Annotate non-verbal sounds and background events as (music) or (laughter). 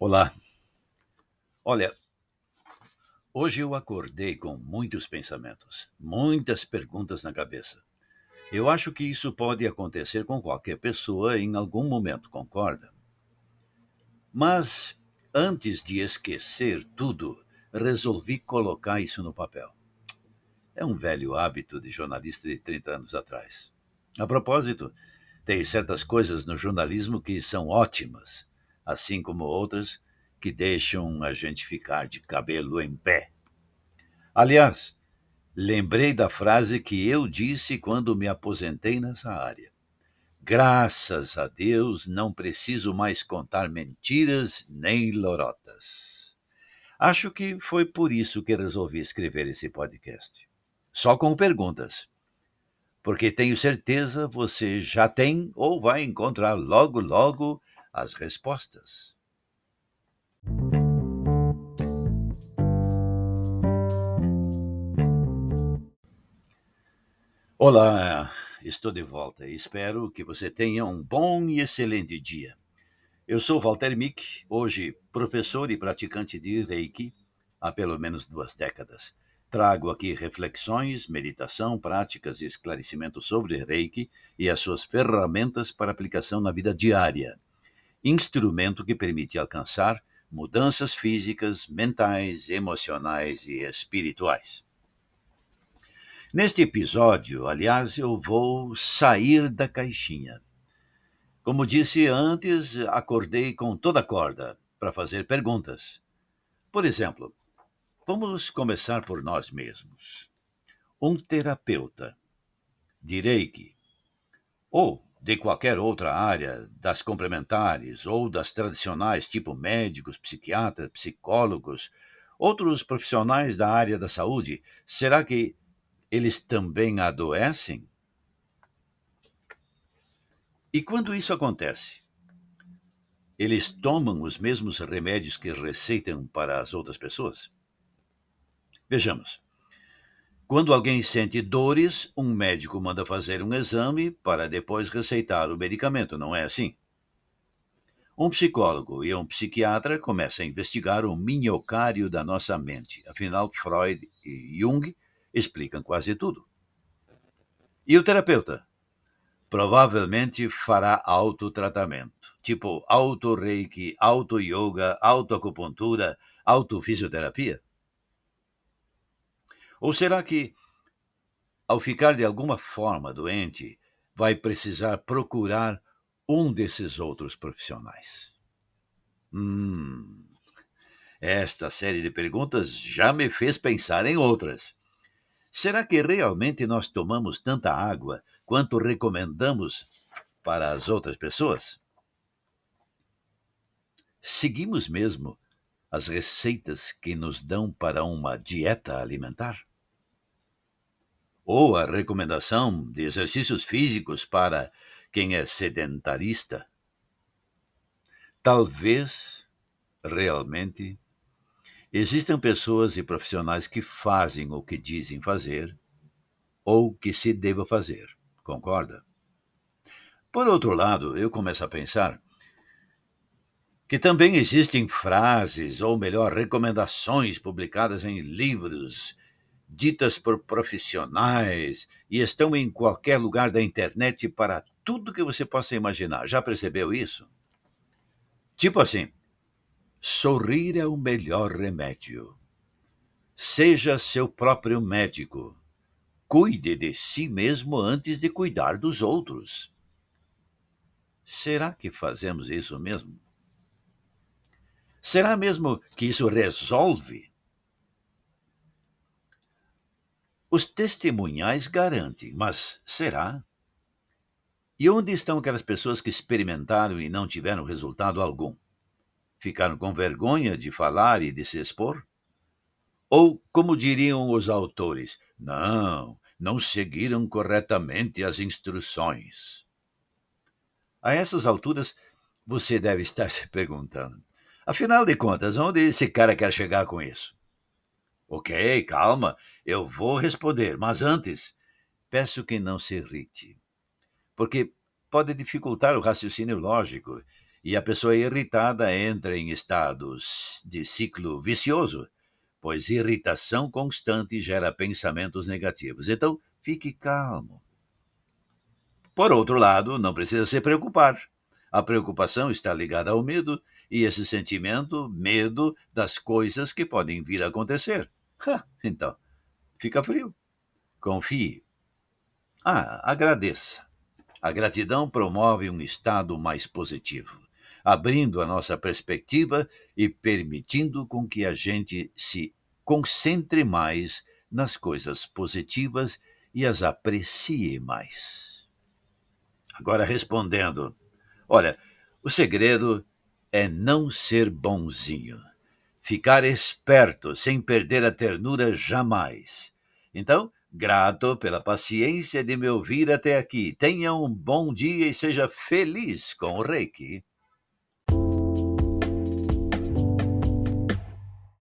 Olá. Olha, hoje eu acordei com muitos pensamentos, muitas perguntas na cabeça. Eu acho que isso pode acontecer com qualquer pessoa em algum momento, concorda? Mas antes de esquecer tudo, resolvi colocar isso no papel. É um velho hábito de jornalista de 30 anos atrás. A propósito, tem certas coisas no jornalismo que são ótimas, assim como outras que deixam a gente ficar de cabelo em pé. Aliás, lembrei da frase que eu disse quando me aposentei nessa área. Graças a Deus não preciso mais contar mentiras nem lorotas. Acho que foi por isso que resolvi escrever esse podcast. Só com perguntas. Porque tenho certeza você já tem ou vai encontrar logo, logo as respostas. Olá, estou de volta e espero que você tenha um bom e excelente dia. Eu sou Walter Mick, hoje professor e praticante de Reiki há pelo menos duas décadas. Trago aqui reflexões, meditação, práticas e esclarecimentos sobre Reiki e as suas ferramentas para aplicação na vida diária. Instrumento que permite alcançar mudanças físicas, mentais, emocionais e espirituais. Neste episódio, aliás, eu vou sair da caixinha. Como disse antes, acordei com toda a corda para fazer perguntas. Por exemplo, vamos começar por nós mesmos. Um terapeuta de Reiki ou de qualquer outra área, das complementares ou das tradicionais, tipo médicos, psiquiatras, psicólogos, outros profissionais da área da saúde, será que eles também adoecem? E quando isso acontece? Eles tomam os mesmos remédios que receitam para as outras pessoas? Vejamos. Quando alguém sente dores, um médico manda fazer um exame para depois receitar o medicamento, não é assim? Um psicólogo e um psiquiatra começam a investigar o minhocário da nossa mente. Afinal, Freud e Jung explicam quase tudo. E o terapeuta? Provavelmente fará autotratamento, tipo auto-reiki, auto-yoga, auto-acupuntura, auto-fisioterapia. Ou será que, ao ficar de alguma forma doente, vai precisar procurar um desses outros profissionais? Hum, esta série de perguntas já me fez pensar em outras. Será que realmente nós tomamos tanta água quanto recomendamos para as outras pessoas? Seguimos mesmo as receitas que nos dão para uma dieta alimentar? Ou a recomendação de exercícios físicos para quem é sedentarista. Talvez, realmente, existam pessoas e profissionais que fazem o que dizem fazer ou que se deva fazer, concorda? Por outro lado, eu começo a pensar que também existem frases, ou melhor, recomendações publicadas em livros ditas por profissionais e estão em qualquer lugar da internet para tudo que você possa imaginar. Já percebeu isso? Tipo assim: sorrir é o melhor remédio. Seja seu próprio médico. Cuide de si mesmo antes de cuidar dos outros. Será que fazemos isso mesmo? Será mesmo que isso resolve Os testemunhais garantem, mas será? E onde estão aquelas pessoas que experimentaram e não tiveram resultado algum? Ficaram com vergonha de falar e de se expor? Ou, como diriam os autores, não, não seguiram corretamente as instruções? A essas alturas, você deve estar (laughs) se perguntando: afinal de contas, onde esse cara quer chegar com isso? Ok, calma, eu vou responder, mas antes, peço que não se irrite, porque pode dificultar o raciocínio lógico E a pessoa irritada entra em estados de ciclo vicioso, pois irritação constante gera pensamentos negativos. Então, fique calmo. Por outro lado, não precisa se preocupar. A preocupação está ligada ao medo, e esse sentimento, medo das coisas que podem vir a acontecer. (laughs) então, fica frio. Confie. Ah, agradeça. A gratidão promove um estado mais positivo, abrindo a nossa perspectiva e permitindo com que a gente se concentre mais nas coisas positivas e as aprecie mais. Agora respondendo. Olha, o segredo é não ser bonzinho. Ficar esperto sem perder a ternura jamais. Então, grato pela paciência de me ouvir até aqui. Tenha um bom dia e seja feliz com o Reiki.